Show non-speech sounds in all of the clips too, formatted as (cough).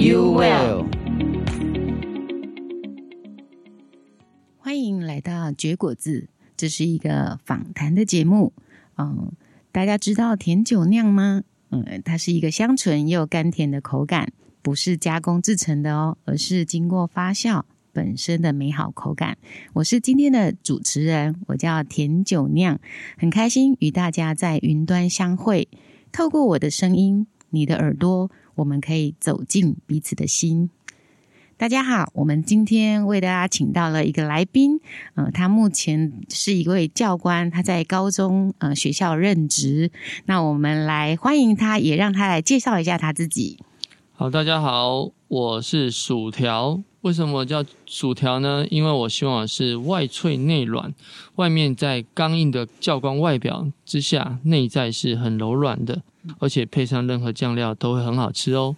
you will 欢迎来到绝果子，这是一个访谈的节目。嗯，大家知道甜酒酿吗？嗯，它是一个香醇又甘甜的口感，不是加工制成的哦，而是经过发酵。本身的美好口感，我是今天的主持人，我叫甜酒酿，很开心与大家在云端相会。透过我的声音，你的耳朵，我们可以走进彼此的心。大家好，我们今天为大家请到了一个来宾，呃，他目前是一位教官，他在高中呃学校任职。那我们来欢迎他，也让他来介绍一下他自己。好，大家好，我是薯条。为什么叫薯条呢？因为我希望是外脆内软，外面在刚硬的教官外表之下，内在是很柔软的，而且配上任何酱料都会很好吃哦。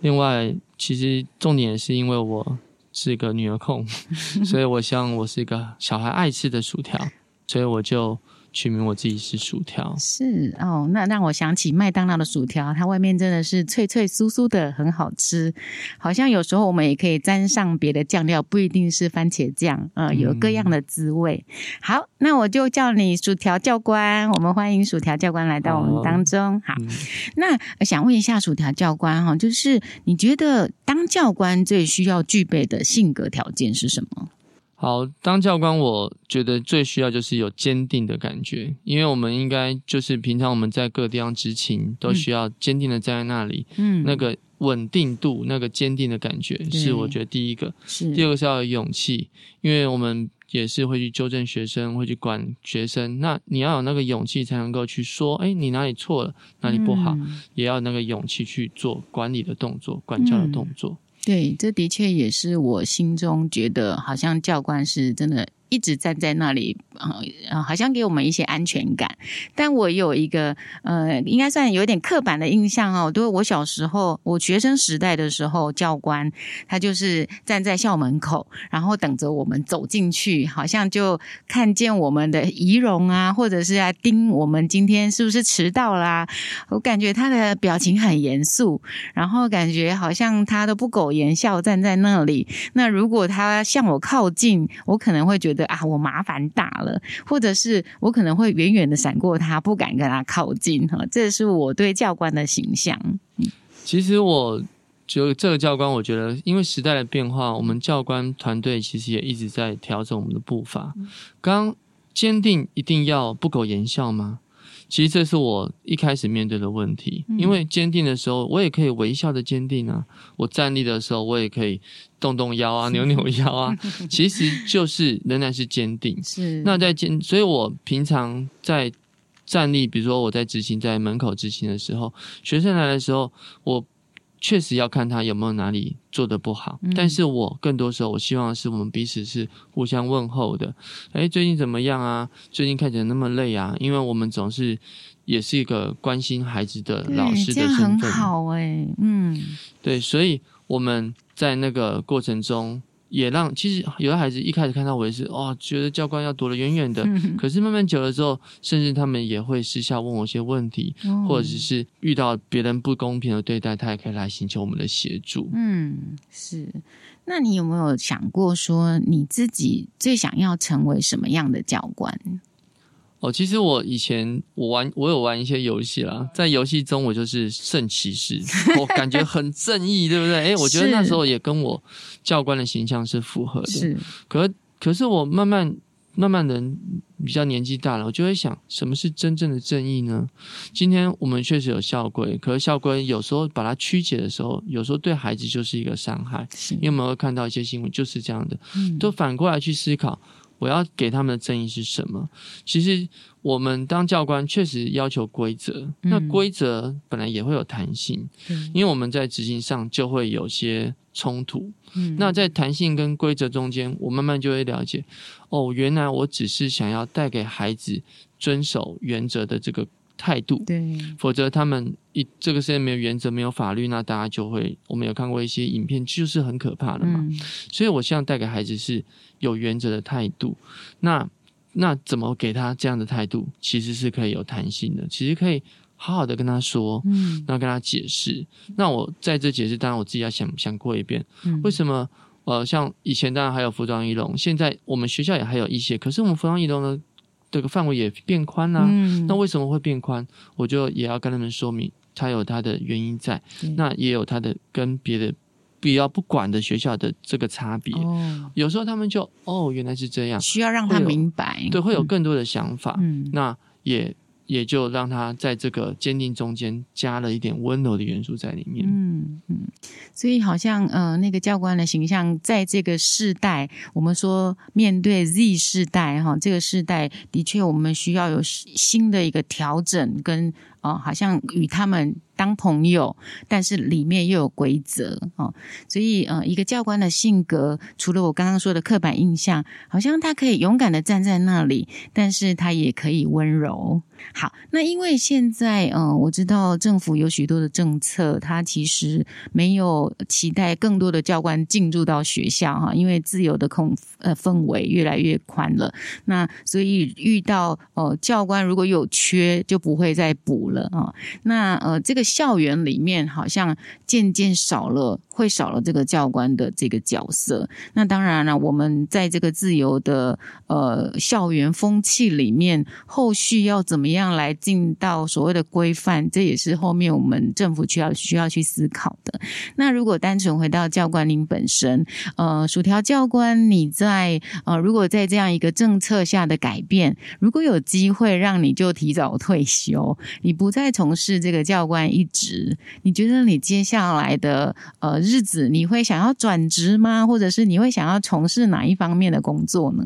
另外，其实重点是因为我是一个女儿控，(laughs) 所以我希望我是一个小孩爱吃的薯条，所以我就。取名我自己是薯条，是哦，那让我想起麦当劳的薯条，它外面真的是脆脆酥酥的，很好吃。好像有时候我们也可以沾上别的酱料，不一定是番茄酱，呃，有各样的滋味。嗯、好，那我就叫你薯条教官，我们欢迎薯条教官来到我们当中。哦、好，嗯、那想问一下薯条教官哈，就是你觉得当教官最需要具备的性格条件是什么？好，当教官，我觉得最需要就是有坚定的感觉，因为我们应该就是平常我们在各地方执勤，都需要坚定的站在那里，嗯，那个稳定度，那个坚定的感觉，是我觉得第一个。是第二个是要有勇气，因为我们也是会去纠正学生，会去管学生，那你要有那个勇气，才能够去说，哎，你哪里错了，哪里不好，嗯、也要有那个勇气去做管理的动作，管教的动作。嗯对，这的确也是我心中觉得，好像教官是真的。一直站在那里，呃，好像给我们一些安全感。但我有一个，呃，应该算有点刻板的印象哦。都我小时候，我学生时代的时候，教官他就是站在校门口，然后等着我们走进去，好像就看见我们的仪容啊，或者是来盯我们今天是不是迟到啦。我感觉他的表情很严肃，然后感觉好像他都不苟言笑站在那里。那如果他向我靠近，我可能会觉得。啊，我麻烦大了，或者是我可能会远远的闪过他，不敢跟他靠近哈。这是我对教官的形象。其实我觉得这个教官，我觉得因为时代的变化，我们教官团队其实也一直在调整我们的步伐。刚坚定一定要不苟言笑吗？其实这是我一开始面对的问题，因为坚定的时候，我也可以微笑的坚定啊；我站立的时候，我也可以动动腰啊、(laughs) 扭扭腰啊。其实就是仍然是坚定。是那在坚，所以我平常在站立，比如说我在执勤，在门口执勤的时候，学生来的时候，我。确实要看他有没有哪里做的不好，嗯、但是我更多时候我希望是我们彼此是互相问候的。哎，最近怎么样啊？最近看起来那么累啊？因为我们总是也是一个关心孩子的老师的身份。很好哎，嗯，对，所以我们在那个过程中。也让其实有的孩子一开始看到我也是哦，觉得教官要躲得远远的。嗯、可是慢慢久了之后，甚至他们也会私下问我一些问题，哦、或者是遇到别人不公平的对待，他也可以来寻求我们的协助。嗯，是。那你有没有想过说，你自己最想要成为什么样的教官？哦，其实我以前我玩我有玩一些游戏啦，在游戏中我就是圣骑士，我感觉很正义，对不对？诶，我觉得那时候也跟我教官的形象是符合的。是，可可是我慢慢慢慢的比较年纪大了，我就会想，什么是真正的正义呢？今天我们确实有校规，可是校规有时候把它曲解的时候，有时候对孩子就是一个伤害。是因为我们会看到一些新闻就是这样的，嗯，都反过来去思考。我要给他们的正义是什么？其实我们当教官确实要求规则，嗯、那规则本来也会有弹性，嗯、因为我们在执行上就会有些冲突。嗯、那在弹性跟规则中间，我慢慢就会了解，哦，原来我只是想要带给孩子遵守原则的这个态度。对，否则他们一这个世界没有原则、没有法律，那大家就会，我们有看过一些影片，就是很可怕的嘛。嗯、所以我希望带给孩子是。有原则的态度，那那怎么给他这样的态度？其实是可以有弹性的，其实可以好好的跟他说，嗯，然后跟他解释。那我在这解释，当然我自己要想想过一遍，嗯，为什么？呃，像以前当然还有服装仪容，现在我们学校也还有一些，可是我们服装仪容呢这个范围也变宽啦，嗯，那为什么会变宽？我就也要跟他们说明，它有它的原因在，嗯，那也有它的跟别的。比较不管的学校的这个差别，哦、有时候他们就哦，原来是这样，需要让他明白，对，会有更多的想法，嗯，那也也就让他在这个坚定中间加了一点温柔的元素在里面，嗯嗯，所以好像呃，那个教官的形象在这个世代，我们说面对 Z 世代哈，这个世代的确我们需要有新的一个调整跟。哦，好像与他们当朋友，但是里面又有规则哦，所以呃，一个教官的性格，除了我刚刚说的刻板印象，好像他可以勇敢的站在那里，但是他也可以温柔。好，那因为现在嗯、呃，我知道政府有许多的政策，他其实没有期待更多的教官进入到学校哈，因为自由的空呃氛围越来越宽了，那所以遇到呃教官如果有缺，就不会再补。了啊，那呃，这个校园里面好像渐渐少了，会少了这个教官的这个角色。那当然了，我们在这个自由的呃校园风气里面，后续要怎么样来进到所谓的规范，这也是后面我们政府需要需要去思考的。那如果单纯回到教官您本身，呃，薯条教官，你在呃，如果在这样一个政策下的改变，如果有机会让你就提早退休，你。不再从事这个教官一职，你觉得你接下来的呃子，你会想要转职吗？或者是你会想要从事哪一方面的工作呢？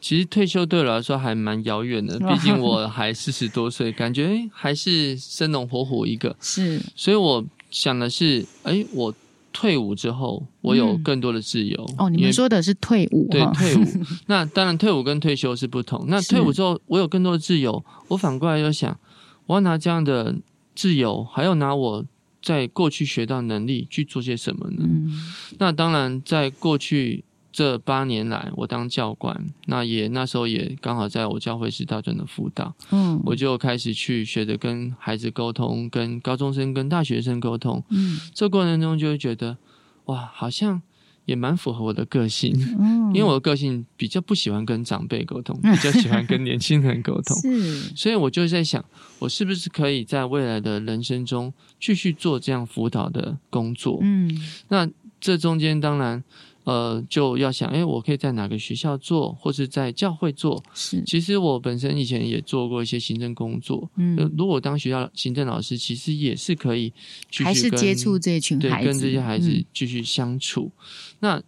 其实退休对我来说还蛮遥远的，毕竟我还四十多岁，感觉还是生龙活虎一个。是，所以我想的是，哎，我退伍之后，我有更多的自由。嗯、哦，你们说的是退伍？对，退伍。(laughs) 那当然，退伍跟退休是不同。那退伍之后，我有更多的自由，我反过来又想。我要拿这样的自由，还要拿我在过去学到能力去做些什么呢？嗯、那当然，在过去这八年来，我当教官，那也那时候也刚好在我教会是大专的辅导，嗯，我就开始去学着跟孩子沟通，跟高中生、跟大学生沟通，嗯，这过程中就会觉得，哇，好像。也蛮符合我的个性，嗯，因为我的个性比较不喜欢跟长辈沟通，(laughs) 比较喜欢跟年轻人沟通，是，所以我就在想，我是不是可以在未来的人生中继续做这样辅导的工作？嗯，那这中间当然。呃，就要想，哎，我可以在哪个学校做，或是在教会做？是，其实我本身以前也做过一些行政工作。嗯，如果当学校行政老师，其实也是可以继续跟，还是接触这群孩子，对，跟这些孩子继续相处。嗯，那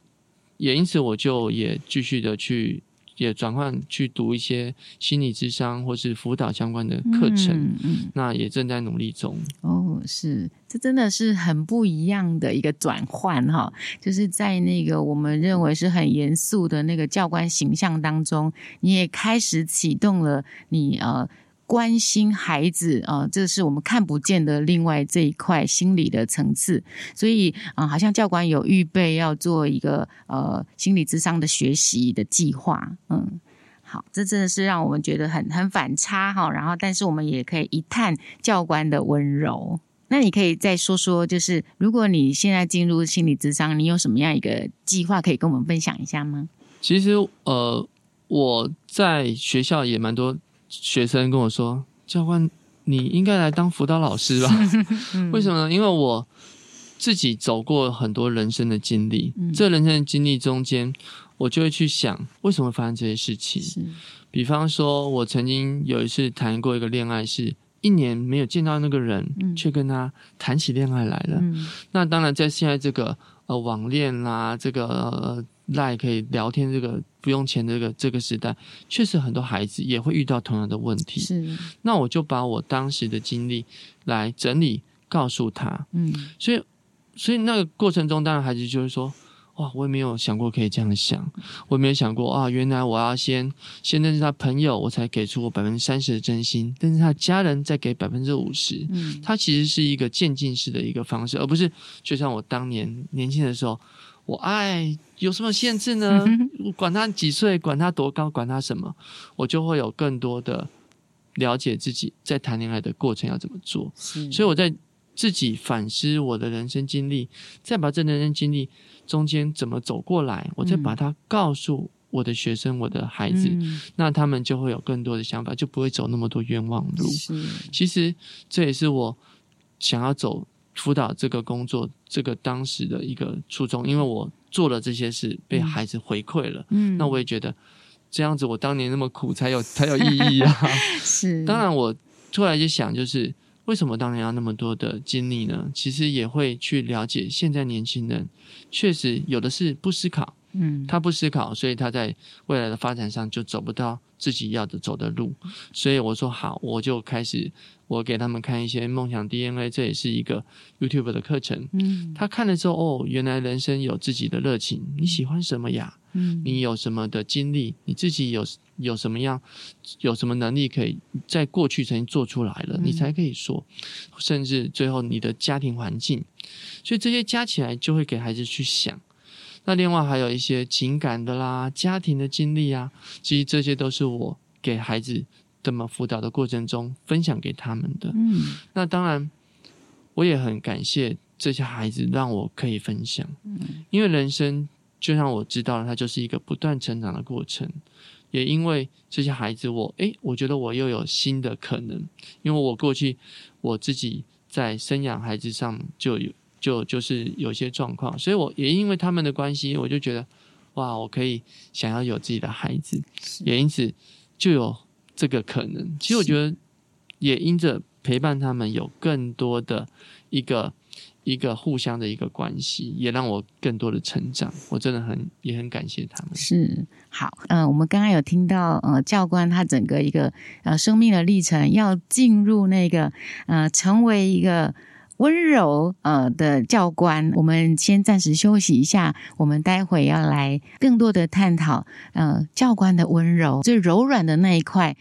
也因此，我就也继续的去。也转换去读一些心理智商或是辅导相关的课程，嗯嗯、那也正在努力中。哦，是，这真的是很不一样的一个转换哈，就是在那个我们认为是很严肃的那个教官形象当中，你也开始启动了你呃。关心孩子啊、呃，这是我们看不见的另外这一块心理的层次。所以啊、好像教官有预备要做一个呃心理智商的学习的计划。嗯，好，这真的是让我们觉得很很反差哈。然后，但是我们也可以一探教官的温柔。那你可以再说说，就是如果你现在进入心理智商，你有什么样一个计划可以跟我们分享一下吗？其实呃，我在学校也蛮多。学生跟我说：“教官，你应该来当辅导老师吧？(laughs) 嗯、为什么呢？因为我自己走过很多人生的经历，嗯、这人生的经历中间，我就会去想，为什么会发生这些事情？比方说，我曾经有一次谈过一个恋爱，是一年没有见到那个人，嗯、却跟他谈起恋爱来了。嗯、那当然，在现在这个呃网恋啦，这个。呃”赖可以聊天，这个不用钱，这个这个时代，确实很多孩子也会遇到同样的问题。是，那我就把我当时的经历来整理，告诉他。嗯，所以，所以那个过程中，当然孩子就是说。哇，我也没有想过可以这样想，我也没有想过啊，原来我要先先认识他朋友，我才给出我百分之三十的真心，但是他家人再给百分之五十，嗯，他其实是一个渐进式的一个方式，而不是就像我当年年轻的时候，我爱有什么限制呢？管他几岁，管他多高，管他什么，我就会有更多的了解自己在谈恋爱的过程要怎么做，所以我在自己反思我的人生经历，再把这人生经历。中间怎么走过来，我再把它告诉我的学生、嗯、我的孩子，嗯、那他们就会有更多的想法，就不会走那么多冤枉路。其实这也是我想要走辅导这个工作，这个当时的一个初衷，因为我做了这些事，被孩子回馈了。嗯，那我也觉得这样子，我当年那么苦才有才有意义啊。(laughs) 是，(laughs) 当然我突然就想，就是。为什么当年要那么多的精力呢？其实也会去了解，现在年轻人确实有的是不思考，嗯，他不思考，所以他在未来的发展上就走不到自己要的走的路。所以我说好，我就开始我给他们看一些梦想 DNA，这也是一个 YouTube 的课程。嗯，他看了之后，哦，原来人生有自己的热情，你喜欢什么呀？嗯，你有什么的经历？你自己有有什么样，有什么能力可以在过去曾经做出来了，你才可以说。甚至最后你的家庭环境，所以这些加起来就会给孩子去想。那另外还有一些情感的啦，家庭的经历啊，其实这些都是我给孩子这么辅导的过程中分享给他们的。嗯，那当然我也很感谢这些孩子让我可以分享。嗯，因为人生。就像我知道了，它就是一个不断成长的过程。也因为这些孩子我，我诶，我觉得我又有新的可能。因为我过去我自己在生养孩子上就有就就是有些状况，所以我也因为他们的关系，我就觉得哇，我可以想要有自己的孩子，也因此就有这个可能。其实我觉得也因着陪伴他们，有更多的一个。一个互相的一个关系，也让我更多的成长。我真的很也很感谢他们。是好，嗯、呃，我们刚刚有听到，呃，教官他整个一个呃生命的历程，要进入那个呃成为一个温柔呃的教官。我们先暂时休息一下，我们待会要来更多的探讨，呃，教官的温柔最柔软的那一块。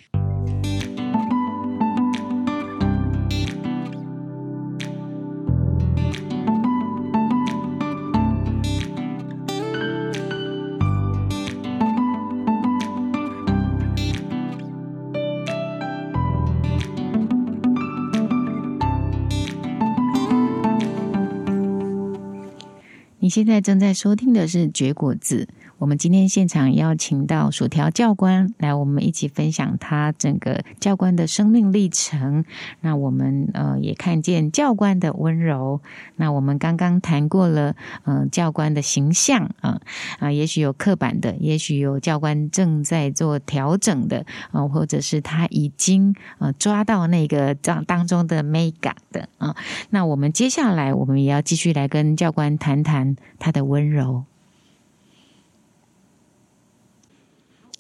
你现在正在收听的是《绝果子》。我们今天现场邀请到薯条教官来，我们一起分享他整个教官的生命历程。那我们呃也看见教官的温柔。那我们刚刚谈过了，嗯、教官的形象啊啊、也许有刻板的，也许有教官正在做调整的啊、或者是他已经呃抓到那个当当中的美感的啊、呃。那我们接下来我们也要继续来跟教官谈谈他的温柔。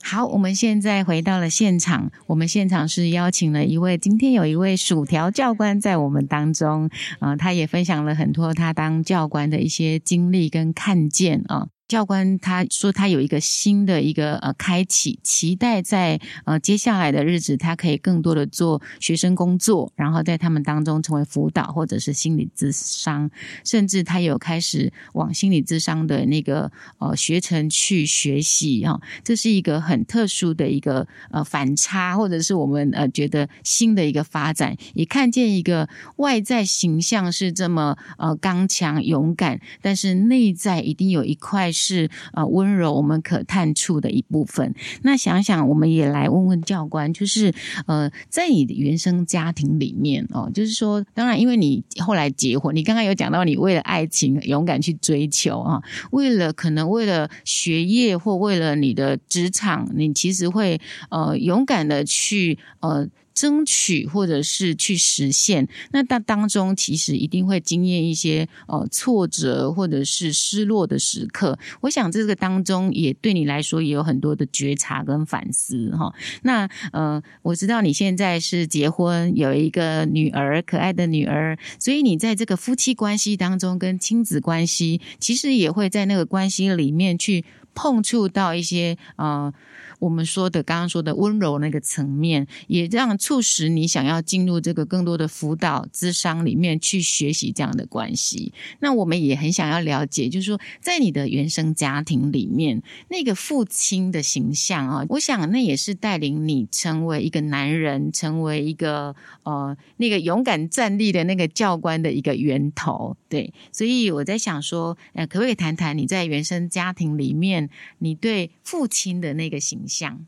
好，我们现在回到了现场。我们现场是邀请了一位，今天有一位薯条教官在我们当中，啊、呃，他也分享了很多他当教官的一些经历跟看见啊。教官他说他有一个新的一个呃开启，期待在呃接下来的日子，他可以更多的做学生工作，然后在他们当中成为辅导或者是心理咨商，甚至他有开始往心理咨商的那个呃学程去学习哈、哦，这是一个很特殊的一个呃反差，或者是我们呃觉得新的一个发展，也看见一个外在形象是这么呃刚强勇敢，但是内在一定有一块。是啊，温柔我们可探触的一部分。那想想，我们也来问问教官，就是呃，在你的原生家庭里面哦，就是说，当然，因为你后来结婚，你刚刚有讲到，你为了爱情勇敢去追求啊，为了可能为了学业或为了你的职场，你其实会呃勇敢的去呃。争取或者是去实现，那当当中其实一定会经验一些呃挫折或者是失落的时刻。我想这个当中也对你来说也有很多的觉察跟反思哈。那呃，我知道你现在是结婚，有一个女儿，可爱的女儿，所以你在这个夫妻关系当中跟亲子关系，其实也会在那个关系里面去碰触到一些呃。我们说的刚刚说的温柔那个层面，也让促使你想要进入这个更多的辅导咨商里面去学习这样的关系。那我们也很想要了解，就是说，在你的原生家庭里面，那个父亲的形象啊，我想那也是带领你成为一个男人，成为一个呃那个勇敢站立的那个教官的一个源头。对，所以我在想说，呃，可不可以谈谈你在原生家庭里面，你对父亲的那个形象？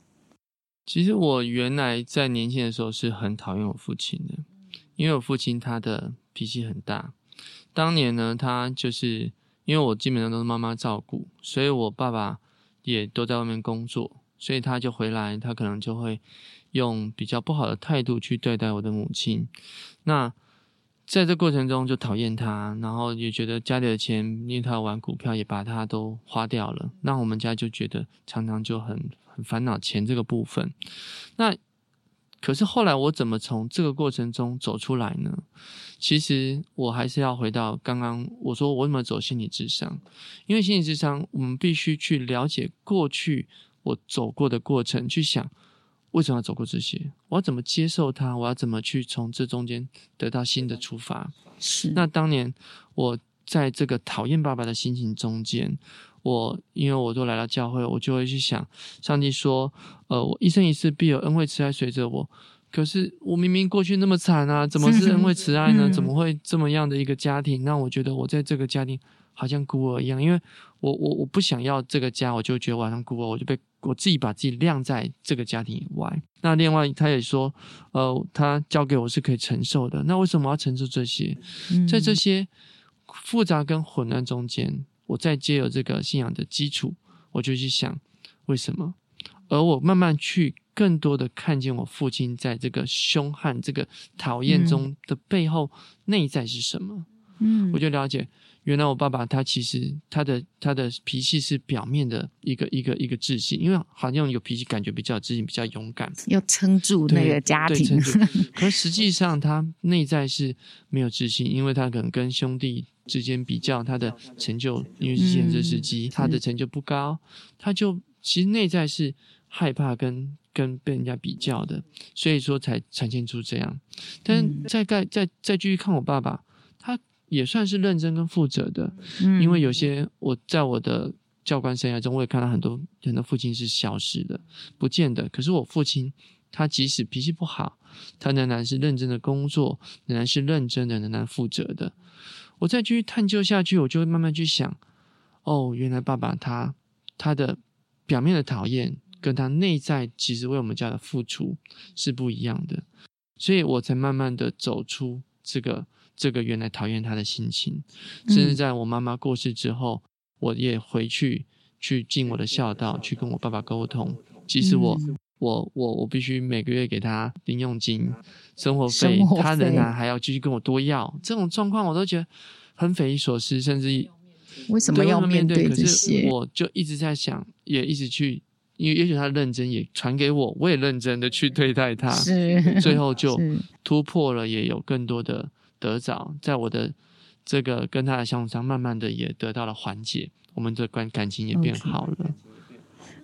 其实我原来在年轻的时候是很讨厌我父亲的，因为我父亲他的脾气很大。当年呢，他就是因为我基本上都是妈妈照顾，所以我爸爸也都在外面工作，所以他就回来，他可能就会用比较不好的态度去对待我的母亲。那在这过程中就讨厌他，然后也觉得家里的钱，因为他玩股票也把他都花掉了，那我们家就觉得常常就很很烦恼钱这个部分。那可是后来我怎么从这个过程中走出来呢？其实我还是要回到刚刚我说我怎么走心理智商，因为心理智商我们必须去了解过去我走过的过程，去想。为什么要走过这些？我要怎么接受它？我要怎么去从这中间得到新的出发？是。那当年我在这个讨厌爸爸的心情中间，我因为我都来到教会，我就会去想，上帝说：“呃，我一生一世必有恩惠慈爱随着我。”可是我明明过去那么惨啊，怎么是恩惠慈爱呢？怎么会这么样的一个家庭？让我觉得我在这个家庭好像孤儿一样，因为我我我不想要这个家，我就觉得我好像孤儿，我就被。我自己把自己晾在这个家庭以外。那另外，他也说，呃，他交给我是可以承受的。那为什么要承受这些？在这些复杂跟混乱中间，我再借由这个信仰的基础，我就去想为什么。而我慢慢去更多的看见我父亲在这个凶悍、这个讨厌中的背后内在是什么。嗯，我就了解。原来我爸爸他其实他的他的脾气是表面的一个一个一个自信，因为好像有脾气，感觉比较自信，比较勇敢，要撑住那个家庭。(laughs) 可实际上他内在是没有自信，因为他可能跟兄弟之间比较，他的成就因为是建设司机，他的成就不高，他就其实内在是害怕跟跟被人家比较的，所以说才呈现出这样。但再再再再继续看我爸爸。他也算是认真跟负责的，嗯，因为有些我在我的教官生涯中，我也看到很多很多父亲是消失的，不见得。可是我父亲，他即使脾气不好，他仍然是认真的工作，仍然是认真的，仍然负责的。我再继续探究下去，我就会慢慢去想，哦，原来爸爸他他的表面的讨厌，跟他内在其实为我们家的付出是不一样的，所以我才慢慢的走出这个。这个原来讨厌他的心情，甚至在我妈妈过世之后，嗯、我也回去去尽我的孝道，去跟我爸爸沟通。其实我、嗯、我我我必须每个月给他零用金、生活费，活费他仍然还要继续跟我多要。这种状况我都觉得很匪夷所思，甚至为什么要面对这些？可是我就一直在想，也一直去，因为也许他认真，也传给我，我也认真的去对待他，是最后就 (laughs) 突破了，也有更多的。得着，在我的这个跟他的相处上，慢慢的也得到了缓解，我们的关感情也变好了。Okay.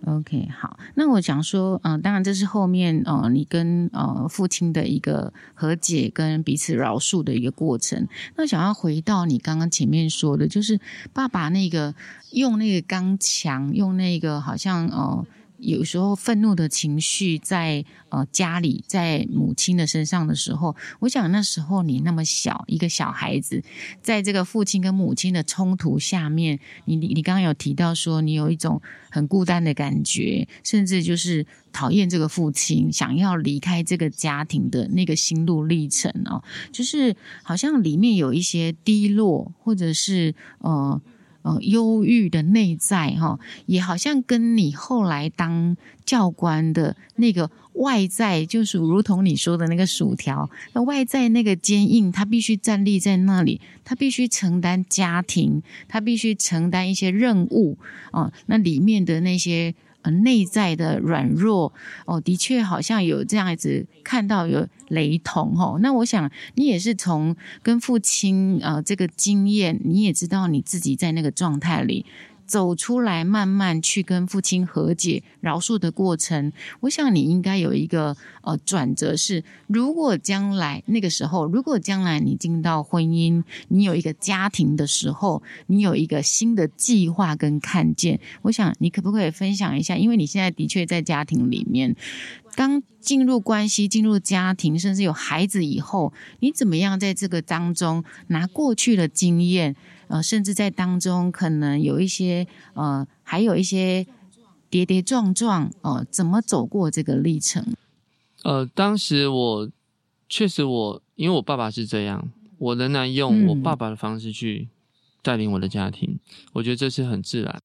OK，好，那我想说，嗯、当然这是后面，呃，你跟呃父亲的一个和解跟彼此饶恕的一个过程。那想要回到你刚刚前面说的，就是爸爸那个用那个刚强，用那个好像呃。有时候愤怒的情绪在呃家里，在母亲的身上的时候，我想那时候你那么小一个小孩子，在这个父亲跟母亲的冲突下面，你你你刚刚有提到说你有一种很孤单的感觉，甚至就是讨厌这个父亲，想要离开这个家庭的那个心路历程哦，就是好像里面有一些低落，或者是呃。呃忧郁的内在哈，也好像跟你后来当教官的那个外在，就是如同你说的那个薯条，那外在那个坚硬，他必须站立在那里，他必须承担家庭，他必须承担一些任务啊、呃，那里面的那些。呃，内在的软弱哦，的确好像有这样子看到有雷同哦。那我想你也是从跟父亲呃这个经验，你也知道你自己在那个状态里。走出来，慢慢去跟父亲和解、饶恕的过程。我想你应该有一个呃转折是，如果将来那个时候，如果将来你进到婚姻，你有一个家庭的时候，你有一个新的计划跟看见。我想你可不可以分享一下？因为你现在的确在家庭里面，刚进入关系、进入家庭，甚至有孩子以后，你怎么样在这个当中拿过去的经验？呃，甚至在当中可能有一些呃，还有一些跌跌撞撞，呃，怎么走过这个历程？呃，当时我确实我，因为我爸爸是这样，我仍然用我爸爸的方式去带领我的家庭，嗯、我觉得这是很自然。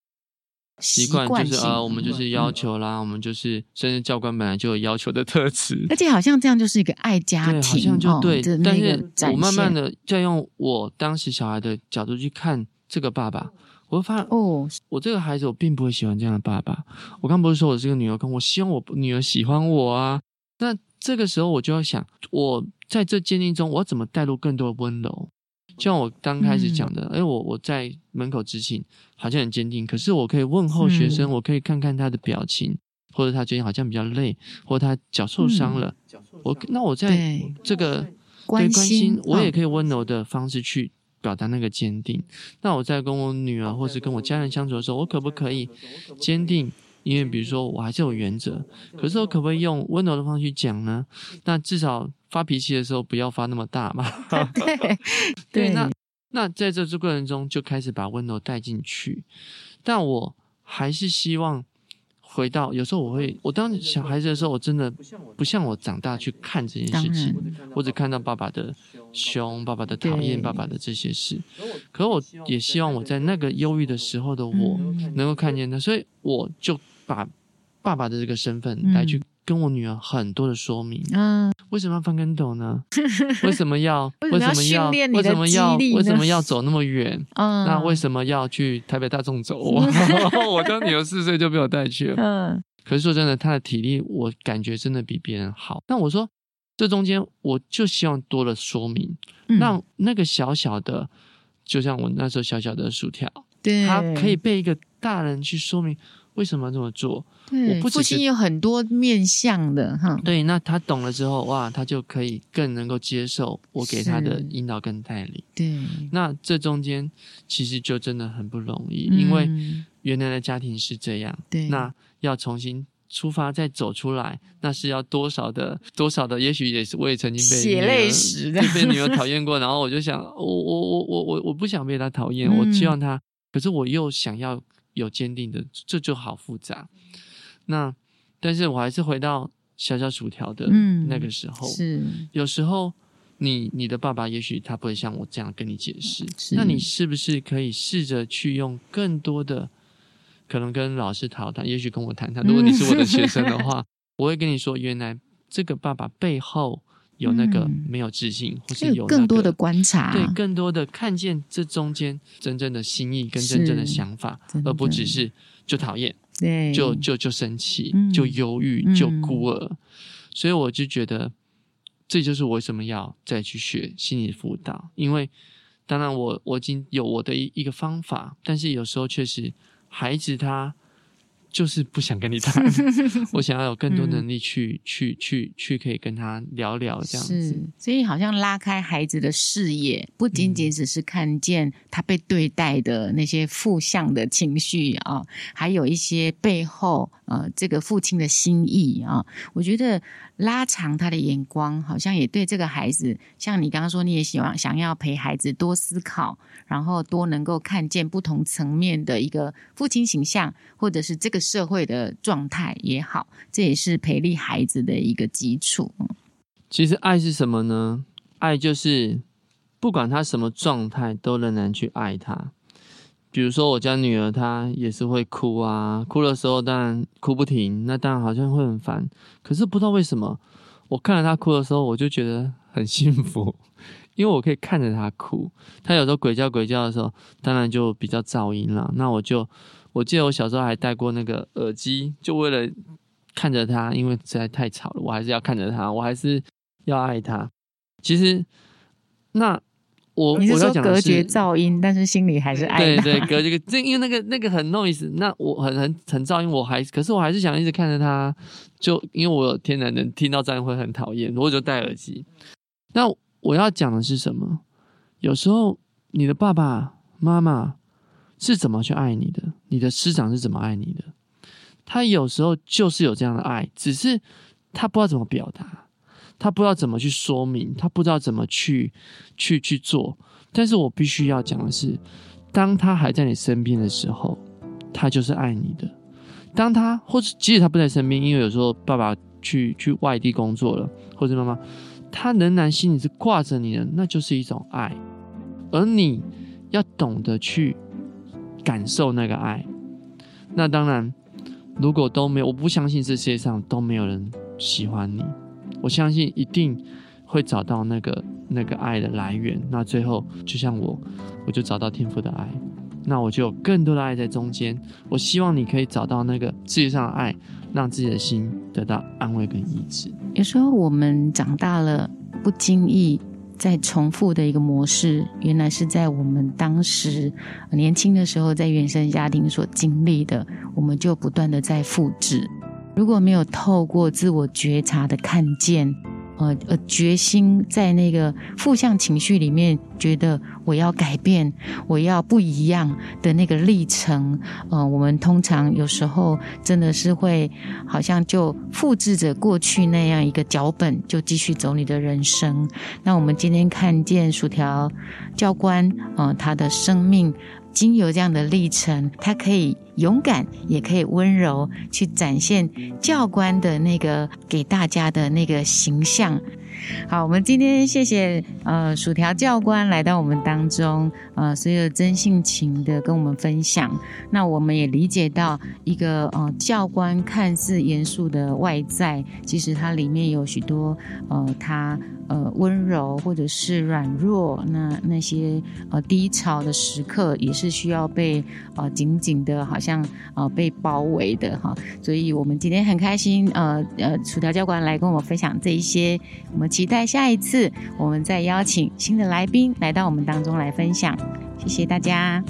习惯就是呃，我们就是要求啦，嗯、我们就是甚至教官本来就有要求的特质，而且好像这样就是一个爱家庭，好像就对。哦、但是我慢慢的在用我当时小孩的角度去看这个爸爸，我会发现哦，我这个孩子我并不会喜欢这样的爸爸。我刚不是说我是个女儿跟我希望我女儿喜欢我啊。那这个时候我就要想，我在这鉴定中，我要怎么带入更多的温柔？就像我刚开始讲的，哎、嗯，我我在门口执勤，好像很坚定，可是我可以问候学生，嗯、我可以看看他的表情，或者他最近好像比较累，或者他脚受伤了，嗯、我那我在这个关心，我也可以温柔的方式去表达那个坚定。哦、那我在跟我女儿或是跟我家人相处的时候，我可不可以坚定？因为比如说我还是有原则，可是我可不可以用温柔的方式去讲呢？那至少。发脾气的时候不要发那么大嘛。(laughs) 对 (laughs) 那那在这这过程中就开始把温柔带进去，但我还是希望回到有时候我会，我当小孩子的时候，我真的不像我长大去看这件事情，我只看到爸爸的凶、爸爸的讨厌、爸爸的这些事。可我也希望我在那个忧郁的时候的我能够看见他，所以我就把爸爸的这个身份来去。跟我女儿很多的说明，嗯，为什么要翻跟斗呢？(laughs) (laughs) 为什么要为什么要为什么要为什么要走那么远？嗯，那为什么要去台北大众走？(laughs) 我刚女儿四岁就被我带去。了，嗯，可是说真的，她的体力我感觉真的比别人好。那我说这中间我就希望多了说明，让那个小小的，就像我那时候小小的薯条，对，它可以被一个大人去说明。为什么要这么做？对我不父亲有很多面向的哈。对，那他懂了之后，哇，他就可以更能够接受我给他的引导跟带领。对，那这中间其实就真的很不容易，嗯、因为原来的家庭是这样。对，那要重新出发再走出来，那是要多少的多少的？也许也是，我也曾经被血泪史的被女儿讨厌过，然后我就想，我我我我我我不想被他讨厌，嗯、我希望他，可是我又想要。有坚定的，这就好复杂。那，但是我还是回到小小薯条的那个时候。嗯、是，有时候你你的爸爸也许他不会像我这样跟你解释。那你是不是可以试着去用更多的，可能跟老师讨谈，也许跟我谈谈。如果你是我的学生的话，(laughs) 嗯、我会跟你说，原来这个爸爸背后。有那个没有自信，嗯、或是有、那个、更多的观察，对，更多的看见这中间真正的心意跟真正的想法，而不只是就讨厌，对，就就就生气，嗯、就忧郁，就孤儿。嗯、所以我就觉得，这就是我为什么要再去学心理辅导，因为当然我我已经有我的一一个方法，但是有时候确实孩子他。就是不想跟你谈，(laughs) 我想要有更多能力去、嗯、去去去可以跟他聊聊这样子，所以好像拉开孩子的视野，不仅仅只是看见他被对待的那些负向的情绪啊，还有一些背后呃这个父亲的心意啊，我觉得。拉长他的眼光，好像也对这个孩子，像你刚刚说，你也希望想要陪孩子多思考，然后多能够看见不同层面的一个父亲形象，或者是这个社会的状态也好，这也是培力孩子的一个基础。其实爱是什么呢？爱就是不管他什么状态，都仍然去爱他。比如说我家女儿，她也是会哭啊，哭的时候当然哭不停，那当然好像会很烦。可是不知道为什么，我看着她哭的时候，我就觉得很幸福，(laughs) 因为我可以看着她哭。她有时候鬼叫鬼叫的时候，当然就比较噪音了。那我就，我记得我小时候还戴过那个耳机，就为了看着她，因为实在太吵了，我还是要看着她，我还是要爱她。其实，那。我你是说隔绝噪音，但是心里还是爱。对对，隔绝个，这因为那个那个很 noise，那我很很很噪音，我还可是我还是想一直看着他，就因为我有天然能听到这样会很讨厌，我就戴耳机。那我要讲的是什么？有时候你的爸爸妈妈是怎么去爱你的？你的师长是怎么爱你的？他有时候就是有这样的爱，只是他不知道怎么表达。他不知道怎么去说明，他不知道怎么去去去做。但是我必须要讲的是，当他还在你身边的时候，他就是爱你的。当他或者即使他不在身边，因为有时候爸爸去去外地工作了，或者妈妈，他仍然心里是挂着你的，那就是一种爱。而你要懂得去感受那个爱。那当然，如果都没有，我不相信这世界上都没有人喜欢你。我相信一定会找到那个那个爱的来源。那最后，就像我，我就找到天父的爱，那我就有更多的爱在中间。我希望你可以找到那个世界上的爱，让自己的心得到安慰跟医治。有时候我们长大了，不经意在重复的一个模式，原来是在我们当时年轻的时候在原生家庭所经历的，我们就不断的在复制。如果没有透过自我觉察的看见，呃呃，决心在那个负向情绪里面，觉得我要改变，我要不一样的那个历程，呃，我们通常有时候真的是会好像就复制着过去那样一个脚本，就继续走你的人生。那我们今天看见薯条教官，呃，他的生命。经由这样的历程，他可以勇敢，也可以温柔，去展现教官的那个给大家的那个形象。好，我们今天谢谢呃薯条教官来到我们当中，呃，所有真性情的跟我们分享。那我们也理解到一个呃教官看似严肃的外在，其实它里面有许多呃他呃温柔或者是软弱，那那些呃低潮的时刻也是需要被呃紧紧的，好像像呃被包围的哈。所以我们今天很开心，呃呃薯条教官来跟我们分享这一些我们。期待下一次，我们再邀请新的来宾来到我们当中来分享。谢谢大家。